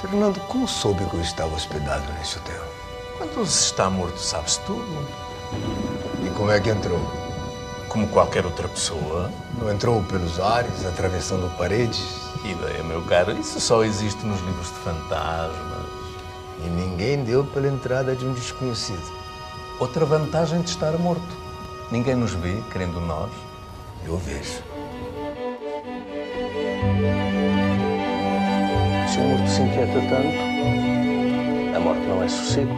Fernando, como soube que eu estava hospedado nesse hotel? Quando se está morto, sabe-se tudo. E como é que entrou? Como qualquer outra pessoa. Não entrou pelos ares, atravessando paredes? Ideia, meu caro, isso só existe nos livros de fantasmas. E ninguém deu pela entrada de um desconhecido. Outra vantagem de estar morto. Ninguém nos vê, querendo nós. Eu vejo. Se o morto se inquieta tanto, a morte não é sossego.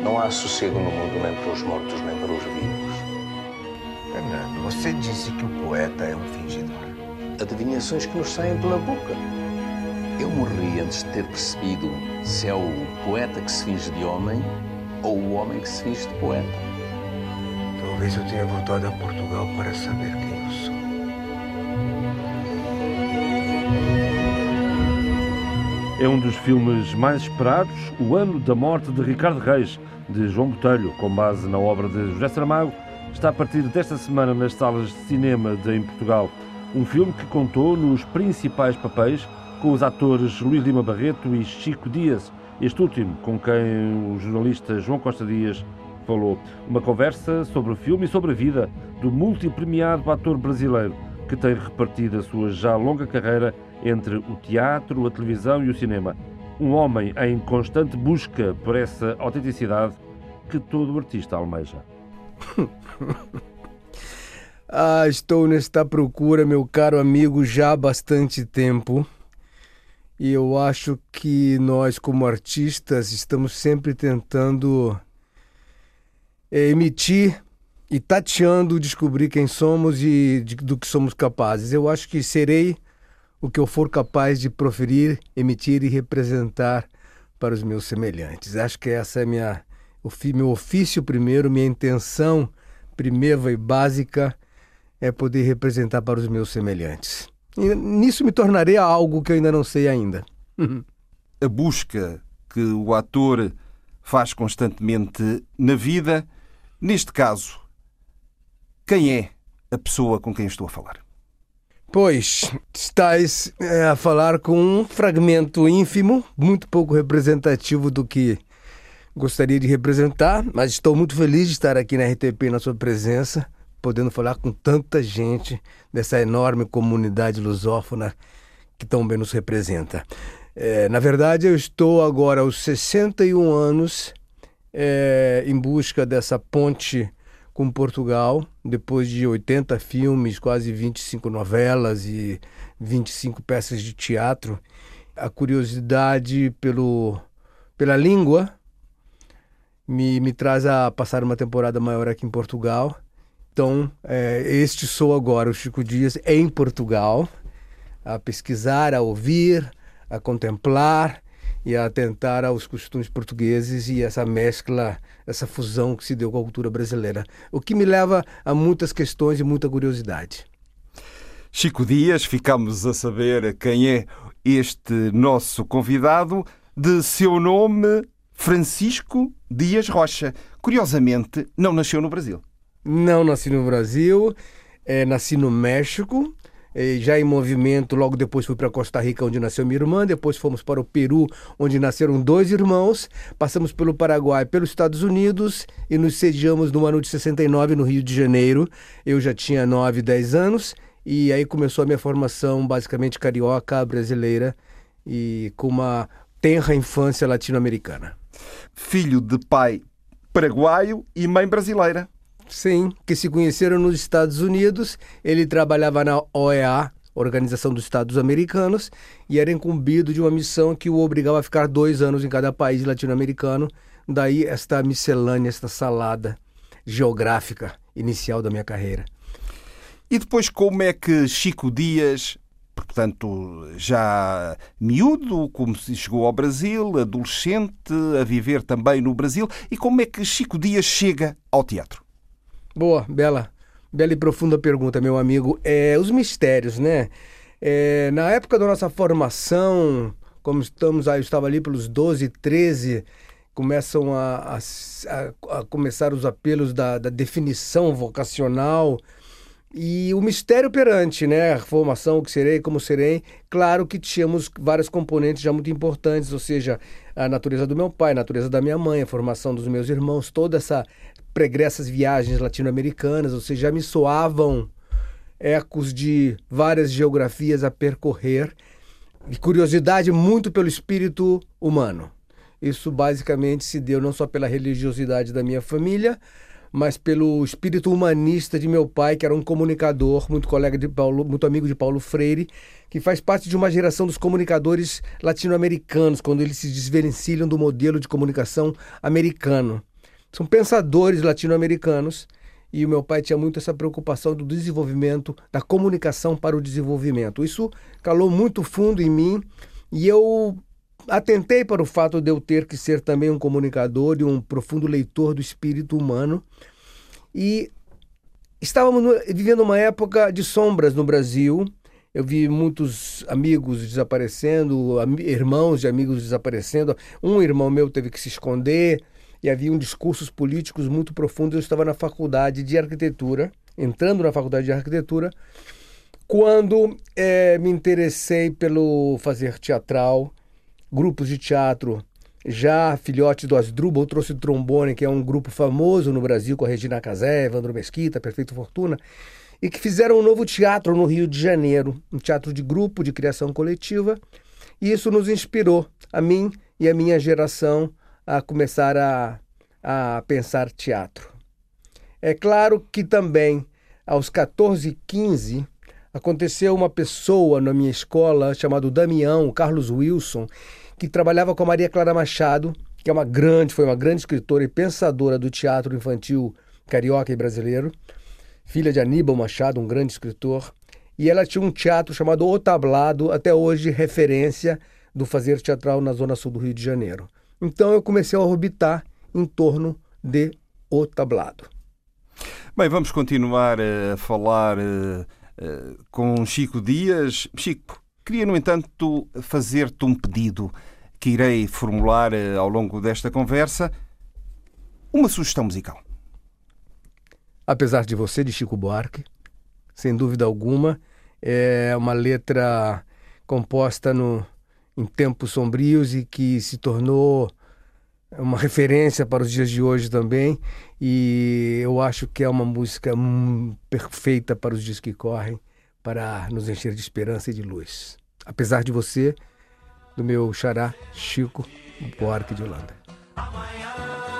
Não há sossego no mundo nem para os mortos nem para os vivos. Fernando, você disse que o poeta é um fingidor. Adivinhações que nos saem pela boca. Eu morri antes de ter percebido se é o poeta que se finge de homem ou o homem que se finge de poeta. Talvez eu tenha voltado a Portugal para saber quem É um dos filmes mais esperados, O Ano da Morte de Ricardo Reis, de João Botelho, com base na obra de José Saramago, está a partir desta semana nas salas de cinema de, em Portugal. Um filme que contou nos principais papéis com os atores Luís Lima Barreto e Chico Dias, este último com quem o jornalista João Costa Dias falou. Uma conversa sobre o filme e sobre a vida do multipremiado ator brasileiro que tem repartido a sua já longa carreira entre o teatro, a televisão e o cinema. Um homem em constante busca por essa autenticidade que todo artista almeja. ah, estou nesta procura, meu caro amigo, já há bastante tempo. E eu acho que nós, como artistas, estamos sempre tentando eh, emitir e tateando descobrir quem somos e do que somos capazes. Eu acho que serei o que eu for capaz de proferir, emitir e representar para os meus semelhantes. Acho que essa é minha, meu ofício primeiro, minha intenção primeira e básica é poder representar para os meus semelhantes. E nisso me tornarei algo que eu ainda não sei ainda. A busca que o ator faz constantemente na vida, neste caso, quem é a pessoa com quem estou a falar? Pois, estás é, a falar com um fragmento ínfimo, muito pouco representativo do que gostaria de representar, mas estou muito feliz de estar aqui na RTP na sua presença, podendo falar com tanta gente dessa enorme comunidade lusófona que tão bem nos representa. É, na verdade, eu estou agora aos 61 anos é, em busca dessa ponte com Portugal, depois de 80 filmes, quase 25 novelas e 25 peças de teatro. A curiosidade pelo, pela língua me, me traz a passar uma temporada maior aqui em Portugal. Então, é, este sou agora, o Chico Dias, em Portugal, a pesquisar, a ouvir, a contemplar e a atentar aos costumes portugueses e essa mescla, essa fusão que se deu com a cultura brasileira. O que me leva a muitas questões e muita curiosidade. Chico Dias, ficamos a saber quem é este nosso convidado, de seu nome Francisco Dias Rocha. Curiosamente, não nasceu no Brasil. Não nasci no Brasil, é, nasci no México, já em movimento, logo depois fui para Costa Rica, onde nasceu minha irmã, depois fomos para o Peru, onde nasceram dois irmãos, passamos pelo Paraguai, pelos Estados Unidos e nos sediamos no ano de 69 no Rio de Janeiro. Eu já tinha 9, 10 anos e aí começou a minha formação basicamente carioca, brasileira e com uma tenra infância latino-americana. Filho de pai paraguaio e mãe brasileira. Sim, que se conheceram nos Estados Unidos. Ele trabalhava na OEA, Organização dos Estados Americanos, e era incumbido de uma missão que o obrigava a ficar dois anos em cada país latino-americano. Daí esta miscelânea, esta salada geográfica inicial da minha carreira. E depois, como é que Chico Dias, portanto, já miúdo, como se chegou ao Brasil, adolescente, a viver também no Brasil, e como é que Chico Dias chega ao teatro? Boa, bela, bela e profunda pergunta, meu amigo. É, os mistérios, né? É, na época da nossa formação, como estamos aí, eu estava ali pelos 12, 13, começam a, a, a começar os apelos da, da definição vocacional E o mistério perante, né? A formação, o que serei, como serei. Claro que tínhamos vários componentes já muito importantes, ou seja, a natureza do meu pai, a natureza da minha mãe, a formação dos meus irmãos, toda essa pregressas viagens latino-americanas, ou seja, já me soavam ecos de várias geografias a percorrer e curiosidade muito pelo espírito humano. Isso basicamente se deu não só pela religiosidade da minha família, mas pelo espírito humanista de meu pai, que era um comunicador, muito colega de Paulo, muito amigo de Paulo Freire, que faz parte de uma geração dos comunicadores latino-americanos, quando eles se desvencilham do modelo de comunicação americano. São pensadores latino-americanos e o meu pai tinha muito essa preocupação do desenvolvimento, da comunicação para o desenvolvimento. Isso calou muito fundo em mim e eu atentei para o fato de eu ter que ser também um comunicador e um profundo leitor do espírito humano. E estávamos vivendo uma época de sombras no Brasil. Eu vi muitos amigos desaparecendo, irmãos de amigos desaparecendo. Um irmão meu teve que se esconder e havia um discursos políticos muito profundos. Eu estava na faculdade de arquitetura, entrando na faculdade de arquitetura, quando é, me interessei pelo fazer teatral grupos de teatro. Já filhote do Asdrubal trouxe o trombone, que é um grupo famoso no Brasil, com a Regina Casé, Evandro Mesquita, Perfeito Fortuna, e que fizeram um novo teatro no Rio de Janeiro, um teatro de grupo, de criação coletiva. E isso nos inspirou, a mim e a minha geração, a começar a, a pensar teatro. É claro que também, aos 14 e 15, aconteceu uma pessoa na minha escola chamado Damião, Carlos Wilson, que trabalhava com a Maria Clara Machado, que é uma grande, foi uma grande escritora e pensadora do teatro infantil carioca e brasileiro, filha de Aníbal Machado, um grande escritor, e ela tinha um teatro chamado O Tablado, até hoje referência do fazer teatral na zona sul do Rio de Janeiro. Então eu comecei a orbitar em torno de O Tablado. Bem, vamos continuar a falar uh, uh, com Chico Dias. Chico, queria, no entanto, fazer-te um pedido que irei formular eh, ao longo desta conversa uma sugestão musical. Apesar de você, de Chico Buarque, sem dúvida alguma, é uma letra composta no, em tempos sombrios e que se tornou uma referência para os dias de hoje também. E eu acho que é uma música perfeita para os dias que correm, para nos encher de esperança e de luz. Apesar de você, do meu xará Chico Buarque de Holanda. Amanhã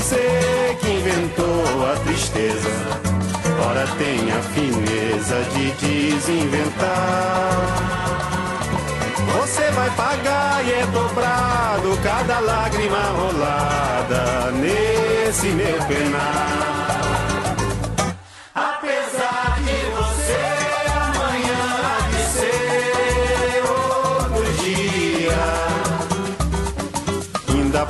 Você que inventou a tristeza, ora tem a fineza de desinventar. Você vai pagar e é dobrado cada lágrima rolada nesse meu penar.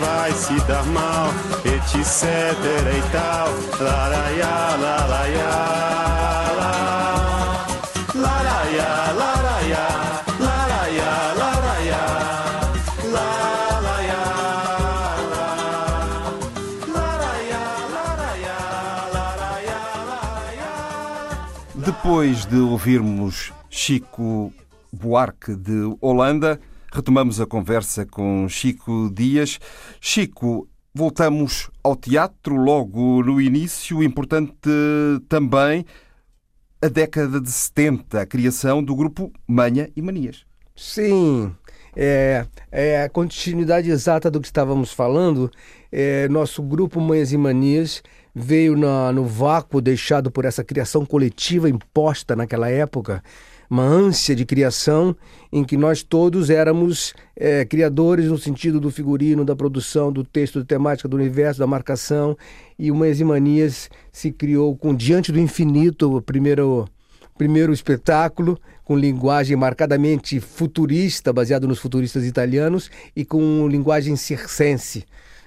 vai se dar mal, etc e tal. Laraiá, laraiá. Laraiá, laraiá, laraiá, laraiá. Laraiá, laraiá, laraiá, laraiá. Depois de ouvirmos Chico Buarque de Holanda, retomamos a conversa com Chico Dias. Chico, voltamos ao teatro logo no início. Importante também a década de 70, a criação do grupo Manha e Manias. Sim, é, é a continuidade exata do que estávamos falando. É, nosso grupo Manhas e Manias veio na, no vácuo deixado por essa criação coletiva imposta naquela época, uma ânsia de criação em que nós todos éramos é, criadores no sentido do figurino, da produção, do texto, da temática, do universo, da marcação. E o Manhas e Manias se criou com Diante do Infinito, o primeiro primeiro espetáculo com linguagem marcadamente futurista, baseado nos futuristas italianos, e com linguagem circense.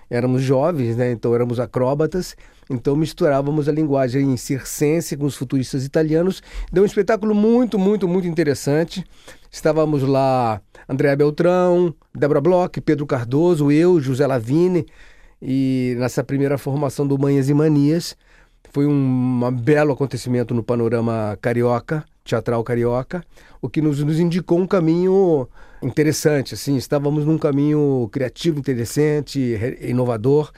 Éramos jovens, né? então éramos acróbatas, então misturávamos a linguagem circense com os futuristas italianos. Deu um espetáculo muito, muito, muito interessante. Estávamos lá Andréa Beltrão, Débora Bloch, Pedro Cardoso, eu, José Lavini, e nessa primeira formação do Manhas e Manias. Foi um, um belo acontecimento no panorama carioca, teatral carioca, o que nos, nos indicou um caminho interessante. Assim, estávamos num caminho criativo, interessante, re- inovador,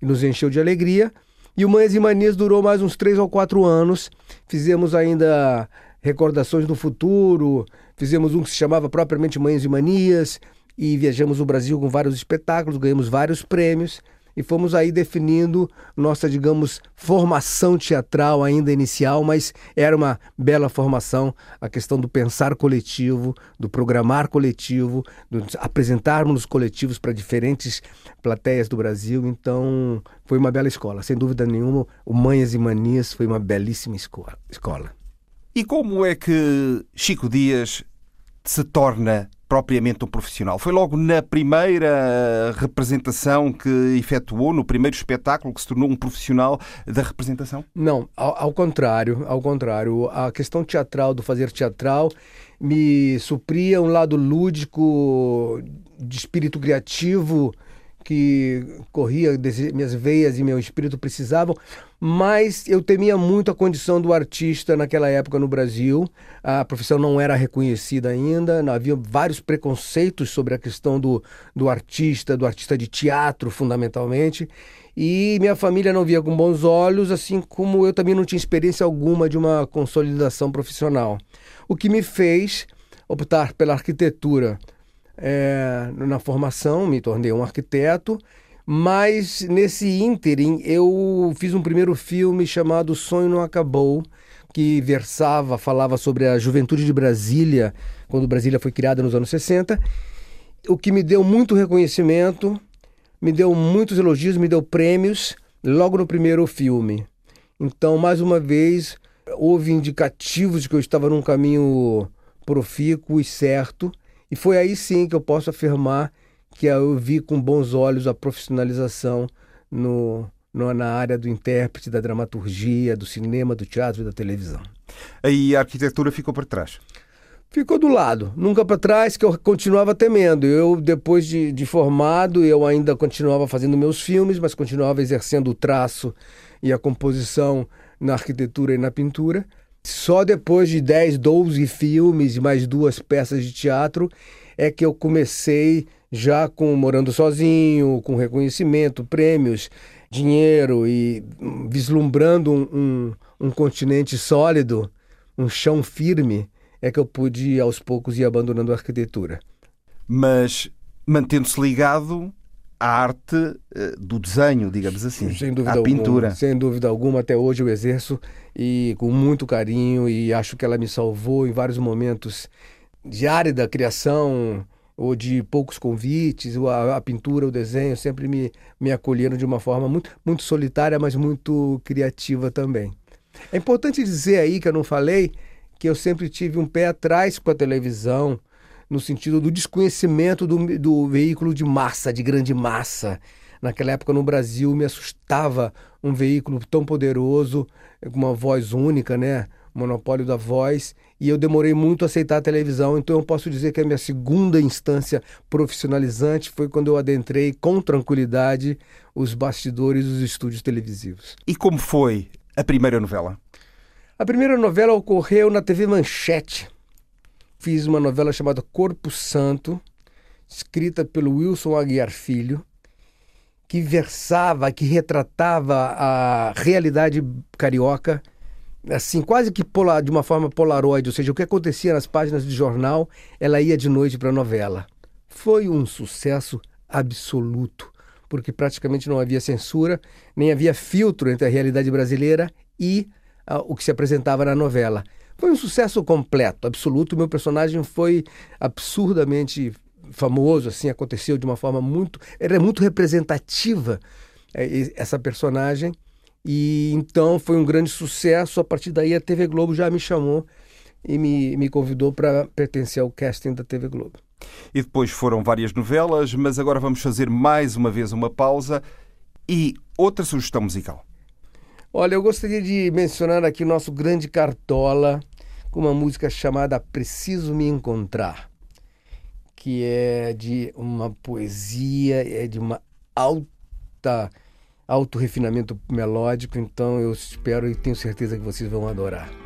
e nos encheu de alegria. E o Manhas e Manias durou mais uns três ou quatro anos. Fizemos ainda recordações do futuro, fizemos um que se chamava propriamente Manhas e Manias, e viajamos o Brasil com vários espetáculos, ganhamos vários prêmios e fomos aí definindo nossa, digamos, formação teatral ainda inicial, mas era uma bela formação a questão do pensar coletivo, do programar coletivo, do apresentarmos os coletivos para diferentes plateias do Brasil. Então, foi uma bela escola, sem dúvida nenhuma. O Manhas e Manias foi uma belíssima escola. E como é que Chico Dias se torna propriamente um profissional? Foi logo na primeira representação que efetuou, no primeiro espetáculo, que se tornou um profissional da representação? Não, ao, ao contrário, ao contrário. A questão teatral, do fazer teatral, me supria um lado lúdico, de espírito criativo, que corria, minhas veias e meu espírito precisavam, mas eu temia muito a condição do artista naquela época no Brasil. A profissão não era reconhecida ainda, havia vários preconceitos sobre a questão do, do artista, do artista de teatro, fundamentalmente. E minha família não via com bons olhos, assim como eu também não tinha experiência alguma de uma consolidação profissional. O que me fez optar pela arquitetura é, na formação, me tornei um arquiteto, mas nesse ínterim eu fiz um primeiro filme chamado Sonho Não Acabou, que versava, falava sobre a juventude de Brasília, quando Brasília foi criada nos anos 60, o que me deu muito reconhecimento, me deu muitos elogios, me deu prêmios logo no primeiro filme. Então, mais uma vez, houve indicativos de que eu estava num caminho profícuo e certo, e foi aí sim que eu posso afirmar que eu vi com bons olhos a profissionalização no, no, na área do intérprete, da dramaturgia, do cinema, do teatro e da televisão. Aí a arquitetura ficou para trás. Ficou do lado, nunca para trás, que eu continuava temendo. Eu, depois de, de, formado, eu ainda continuava fazendo meus filmes, mas continuava exercendo o traço e a composição na arquitetura e na pintura. Só depois de 10, 12 filmes e mais duas peças de teatro é que eu comecei já com Morando Sozinho, com reconhecimento, prêmios, dinheiro e vislumbrando um, um, um continente sólido, um chão firme, é que eu pude aos poucos ir abandonando a arquitetura. Mas mantendo-se ligado à arte uh, do desenho, digamos assim, sem dúvida à alguma, pintura. Sem dúvida alguma, até hoje eu exerço e com muito carinho e acho que ela me salvou em vários momentos de árida criação ou de poucos convites, a, a, pintura, o desenho sempre me, me acolheram de uma forma muito, muito solitária, mas muito criativa também. É importante dizer aí que eu não falei que eu sempre tive um pé atrás com a televisão, no sentido do desconhecimento do, do veículo de massa, de grande massa. Naquela época no Brasil me assustava um veículo tão poderoso, com uma voz única, né? monopólio da voz, e eu demorei muito a aceitar a televisão, então eu posso dizer que a minha segunda instância profissionalizante foi quando eu adentrei com tranquilidade os bastidores dos estúdios televisivos. E como foi a primeira novela? A primeira novela ocorreu na TV Manchete. Fiz uma novela chamada Corpo Santo, escrita pelo Wilson Aguiar Filho, que versava, que retratava a realidade carioca, assim, quase que polar, de uma forma polaroide, ou seja, o que acontecia nas páginas de jornal, ela ia de noite para a novela. Foi um sucesso absoluto, porque praticamente não havia censura, nem havia filtro entre a realidade brasileira e o que se apresentava na novela. Foi um sucesso completo, absoluto. Meu personagem foi absurdamente famoso, assim, aconteceu de uma forma muito. Era muito representativa é, essa personagem. E então foi um grande sucesso. A partir daí a TV Globo já me chamou e me, me convidou para pertencer ao casting da TV Globo. E depois foram várias novelas, mas agora vamos fazer mais uma vez uma pausa e outra sugestão musical. Olha, eu gostaria de mencionar aqui o nosso grande Cartola com uma música chamada Preciso Me Encontrar, que é de uma poesia, é de uma alta alto refinamento melódico, então eu espero e tenho certeza que vocês vão adorar.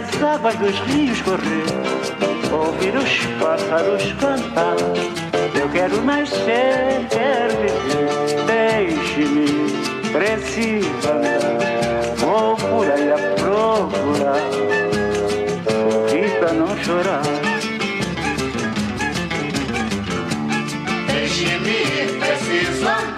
As águas dos rios correr, ouvir os pássaros cantar. Eu quero nascer, quero viver, deixe-me, preciso andar. Vou procura e a procura. Sorri pra não chorar. Deixe-me preciso andar.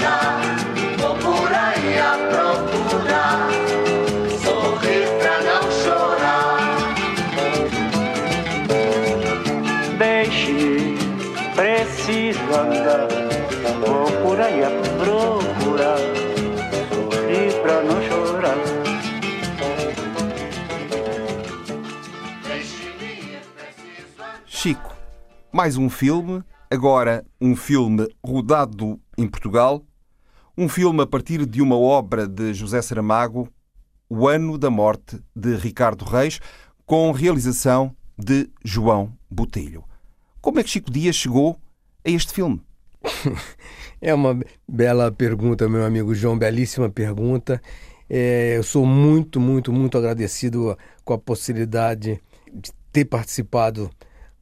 Mais um filme, agora um filme rodado em Portugal, um filme a partir de uma obra de José Saramago, O Ano da Morte de Ricardo Reis, com realização de João Botelho. Como é que Chico Dias chegou a este filme? É uma bela pergunta, meu amigo João, belíssima pergunta. É, eu sou muito, muito, muito agradecido com a possibilidade de ter participado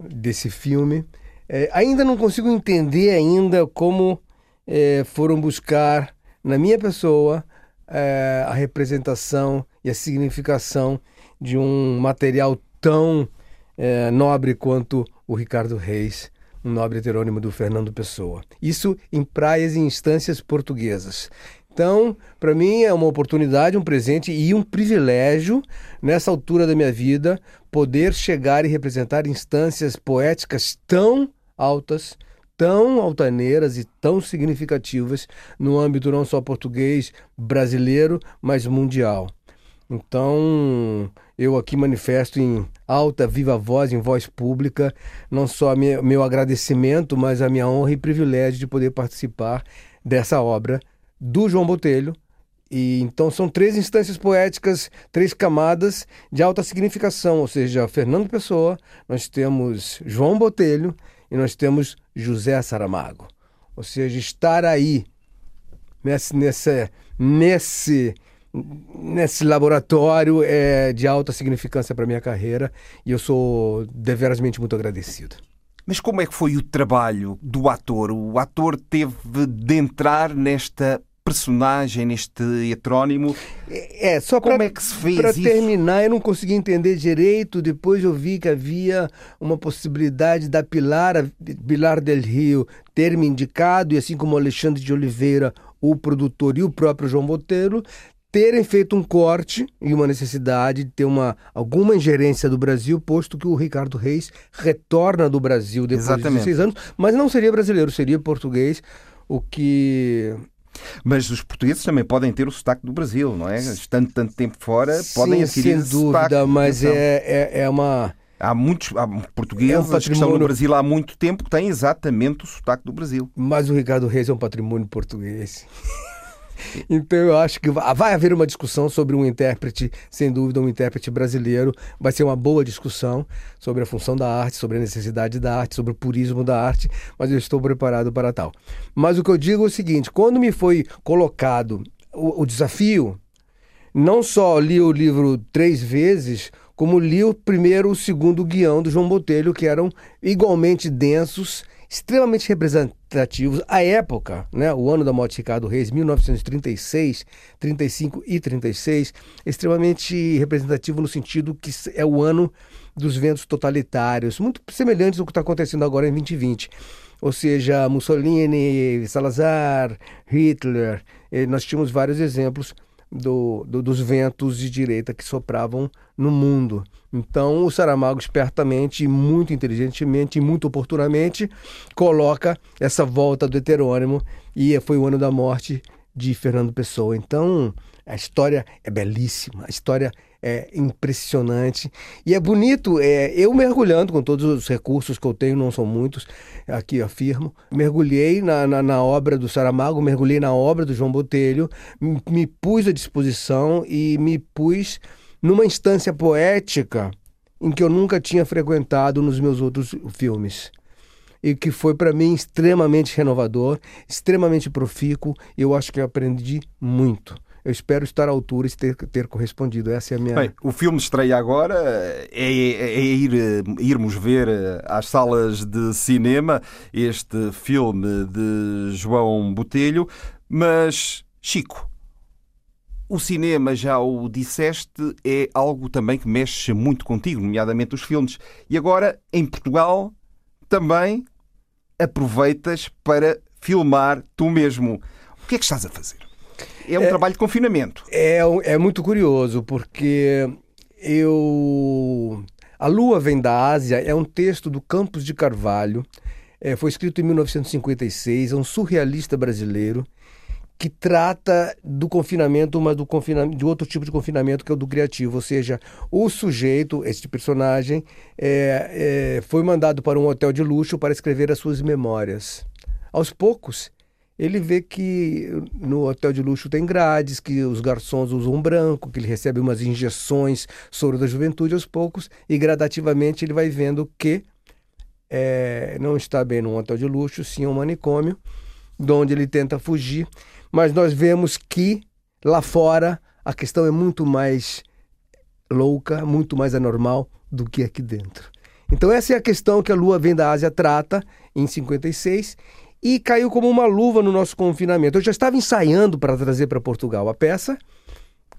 desse filme. É, ainda não consigo entender ainda como é, foram buscar na minha pessoa é, a representação e a significação de um material tão é, nobre quanto o Ricardo Reis, um nobre heterônimo do Fernando Pessoa. Isso em praias e instâncias portuguesas. Então, para mim é uma oportunidade, um presente e um privilégio, nessa altura da minha vida, poder chegar e representar instâncias poéticas tão altas, tão altaneiras e tão significativas no âmbito não só português, brasileiro, mas mundial. Então, eu aqui manifesto em alta, viva voz, em voz pública, não só meu, agradecimento, mas a minha honra e privilégio de poder participar dessa obra do João Botelho. E então são três instâncias poéticas, três camadas de alta significação, ou seja, Fernando Pessoa, nós temos João Botelho e nós temos José Saramago. Ou seja, estar aí nesse, nesse, nesse nesse laboratório é de alta significância para minha carreira e eu sou deverasmente muito agradecido. Mas como é que foi o trabalho do ator? O ator teve de entrar nesta personagem, neste heterónimo. É, só Como pra, é que se fez Para terminar, eu não consegui entender direito. Depois eu vi que havia uma possibilidade da Pilar, Pilar del Rio ter me indicado, e assim como Alexandre de Oliveira, o produtor e o próprio João Botelho, terem feito um corte e uma necessidade de ter uma, alguma ingerência do Brasil, posto que o Ricardo Reis retorna do Brasil depois Exatamente. de seis anos, mas não seria brasileiro, seria português, o que Mas os portugueses também podem ter o sotaque do Brasil, não é? Estando tanto tempo fora, podem Sim, adquirir sem dúvida, sotaque. mas é, é, é uma. Há muitos há portugueses É um que estão no patrimônio- Brasil há muito tempo que têm exatamente o sotaque do Brasil. Mas o Ricardo Reis é um patrimônio português. Então eu acho que va- vai haver uma discussão sobre um intérprete, sem dúvida, um intérprete brasileiro. Vai ser uma boa discussão sobre a função da arte, sobre a necessidade da arte, sobre o purismo da arte, mas eu estou preparado para tal. Mas o que eu digo é o seguinte: quando me foi colocado o, o desafio, não só li o livro três vezes, como li o primeiro e o segundo guião do João Botelho, que eram igualmente densos, extremamente representativos. À época, né, o ano da morte de Ricardo Reis, 1936, 35 e 36, extremamente representativo no sentido que é o ano dos ventos totalitários, muito semelhantes ao que está acontecendo agora em 2020 ou seja, Mussolini, Salazar, Hitler. eh, Nós tínhamos vários exemplos do, do- dos ventos de direita que sopravam no mundo. Então, o Saramago, espertamente, muito inteligentemente e muito oportunamente, coloca essa volta do heterônimo e foi o ano da morte de Fernando Pessoa. Então, a história é belíssima, a história é impressionante e é bonito. É, eu mergulhando com todos os recursos que eu tenho, não são muitos, aqui afirmo, mergulhei na, na, na obra do Saramago, mergulhei na obra do João Botelho, me, me pus à disposição e me pus numa instância poética em que eu nunca tinha frequentado nos meus outros filmes e que foi para mim extremamente renovador, extremamente profícuo. E eu acho que eu aprendi muito. Eu espero estar à altura e ter, ter correspondido. Essa é a minha. Bem, o filme estreia agora, é, é- é ir, eh, irmos ver eh, às salas de cinema este filme de João Botelho, mas Chico, o cinema, já o disseste, é algo também que mexe muito contigo, nomeadamente os filmes. E agora, em Portugal, também aproveitas para filmar tu mesmo. O que é que estás a fazer? É um trabalho de confinamento. É, um- é muito curioso, porque eu. A Lua Vem da Ásia é um texto do Campos de Carvalho, é, foi escrito em 1956, é um surrealista brasileiro que trata do confinamento, mas do confinamento, de outro tipo de confinamento que é o do criativo, ou seja, o sujeito, este personagem, é, é, foi mandado para um hotel de luxo para escrever as suas memórias. Aos poucos, ele vê que no hotel de luxo tem grades, que os garçons usam branco, que ele recebe umas injeções soro da juventude aos poucos, e gradativamente ele vai vendo que é, não está bem num hotel de luxo, sim um manicômio, de onde ele tenta fugir. Mas nós vemos que lá fora a questão é muito mais louca, muito mais anormal do que aqui dentro. Então essa é a questão que a Lua Vem da Ásia trata em 56 e caiu como uma luva no nosso confinamento. Eu já estava ensaiando para trazer para Portugal a peça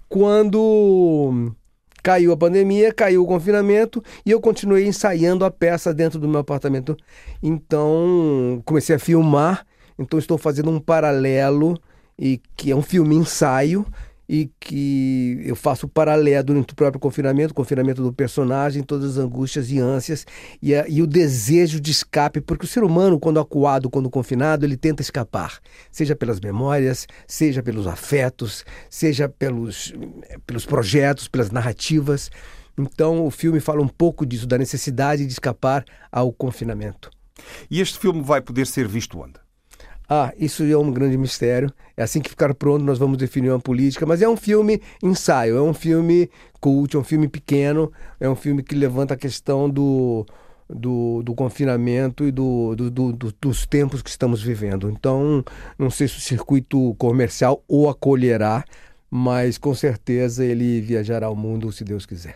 quando caiu a pandemia, caiu o confinamento e eu continuei ensaiando a peça dentro do meu apartamento. Então comecei a filmar. Então estou fazendo um paralelo e que é um filme ensaio e que eu faço paralelo durante o próprio confinamento, confinamento do personagem, todas as angústias e ânsias e, a- e o desejo de escape, porque o ser humano, quando acuado, quando confinado, ele tenta escapar, seja pelas memórias, seja pelos afetos, seja pelos, pelos projetos, pelas narrativas. Então o filme fala um pouco disso, da necessidade de escapar ao confinamento. E este filme vai poder ser visto onde? Ah, isso é um grande mistério. É assim que ficar pronto, nós vamos definir uma política. Mas é um filme ensaio, é um filme cult, é um filme pequeno, é um filme que levanta a questão do, do, do confinamento e do, do- do- do- dos tempos que estamos vivendo. Então, não sei se o circuito comercial o acolherá, mas com certeza ele viajará ao mundo, se Deus quiser.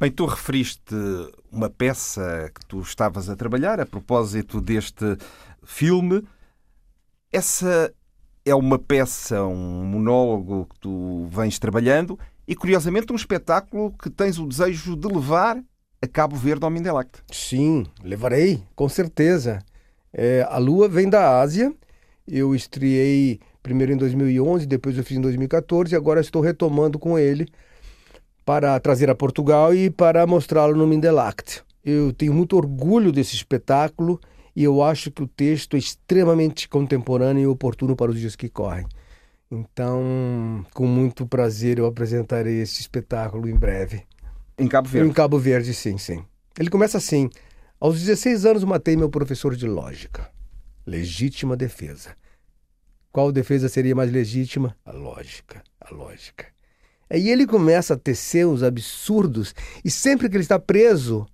Bem, tu referiste uma peça que tu estavas a trabalhar a propósito deste filme. Essa é uma peça, um monólogo que tu vens trabalhando e, curiosamente, um espetáculo que tens o desejo de levar a Cabo Verde ao Mindelact. Sim, levarei, com certeza. É, a Lua vem da Ásia. Eu estreiei primeiro em 2011, depois eu fiz em 2014 e agora estou retomando com ele para trazer a Portugal e para mostrá-lo no Mindelact. Eu tenho muito orgulho desse espetáculo e eu acho que o texto é extremamente contemporâneo e oportuno para os dias que correm. Então, com muito prazer, eu apresentarei este espetáculo em breve. Em Cabo Verde. Em Cabo Verde, sim, sim. Ele começa assim: Aos 16 anos matei meu professor de lógica. Legítima defesa. Qual defesa seria mais legítima? A lógica, a lógica. Aí ele começa a tecer os absurdos e sempre que ele está preso,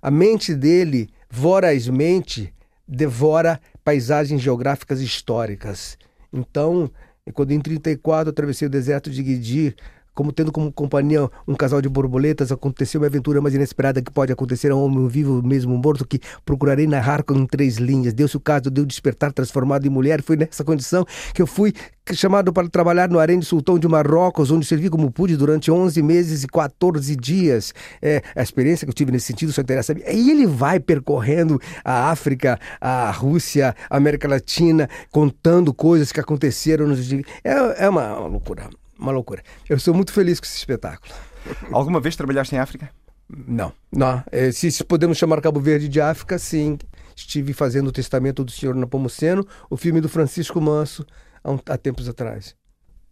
a mente dele, vorazmente, devora paisagens geográficas históricas. Então, quando em 34 eu atravessei o deserto de Guidi, como tendo como companhia um casal de borboletas, aconteceu uma aventura mais inesperada que pode acontecer a um homem vivo, mesmo morto, que procurarei narrar com três linhas. Deu-se o caso de eu despertar transformado em mulher. Foi nessa condição que eu fui chamado para trabalhar no harém sultão de Marrocos, onde servi como pude durante 11 meses e 14 dias. É, a experiência que eu tive nesse sentido só interessa a mim. Aí ele vai percorrendo a África, a Rússia, a América Latina, contando coisas que aconteceram nos. É, é uma loucura, uma loucura. Eu sou muito feliz com esse espetáculo. Alguma vez trabalhaste em África? Não, não. É, se, se podemos chamar Cabo Verde de África, sim. Estive fazendo o Testamento do Senhor Napomuceno, o filme do Francisco Manso, há, um- há tempos atrás.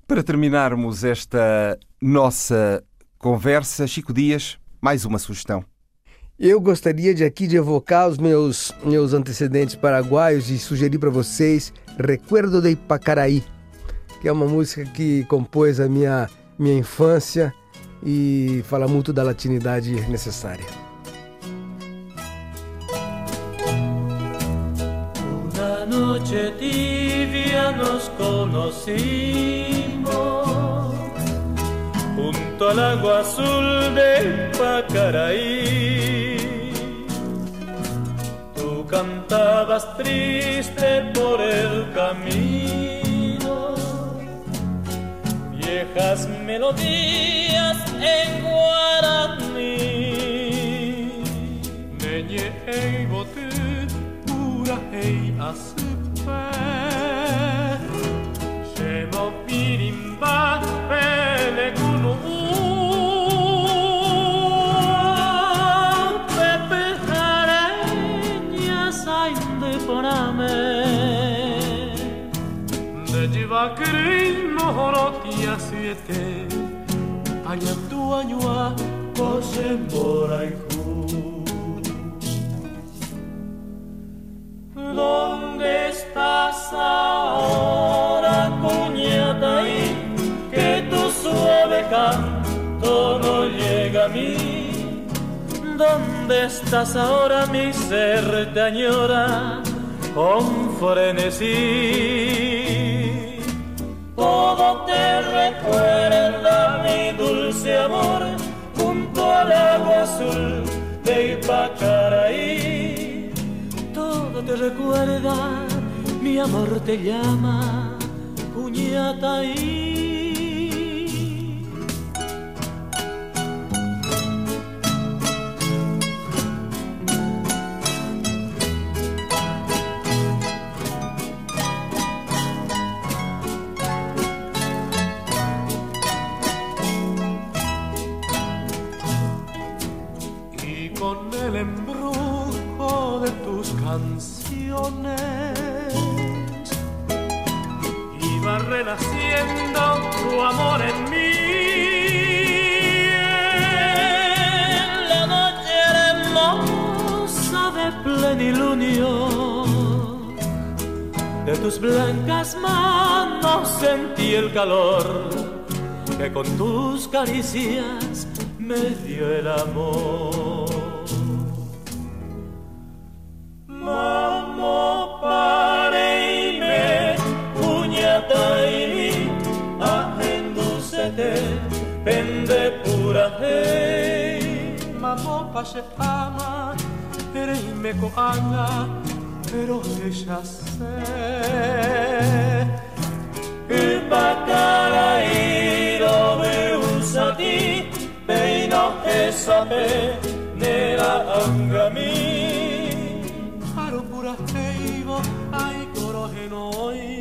Para terminarmos esta nossa conversa, Chico Dias, mais uma sugestão. Eu gostaria de aqui de evocar os meus, meus antecedentes paraguaios e sugerir para vocês Recuerdo de Ipacaraí, que é uma música que compôs a minha, minha infância e fala muito da latinidade necessária. Una noche tibia nos conocimos junto al agua azul de Pacaraí. Tú cantabas triste por el camino viejas melodías en guaraní. Meñe ei botu, pura ei asupe. Shemo pirimba, mohorotia siete Añam tu añua kose moraiku ¿Dónde estás ahora, cuñata? Y que tu suave canto no llega a mí. ¿Dónde estás ahora, mi ser te añora con frenesí? Todo te recuerda mi dulce amor junto al agua azul de Ipacaraí. Todo te recuerda, mi amor te llama, Cuñataí. Tu amor en mí. En la noche hermosa de plenilunio de tus blancas manos sentí el calor que con tus caricias me dio el amor. pende pura hei Mamo pa se ama Ere ime ko anga Pero ella se Ylpätäällä ido veusati Peino esape Nela angami Haru pura heivo Ai korohenoi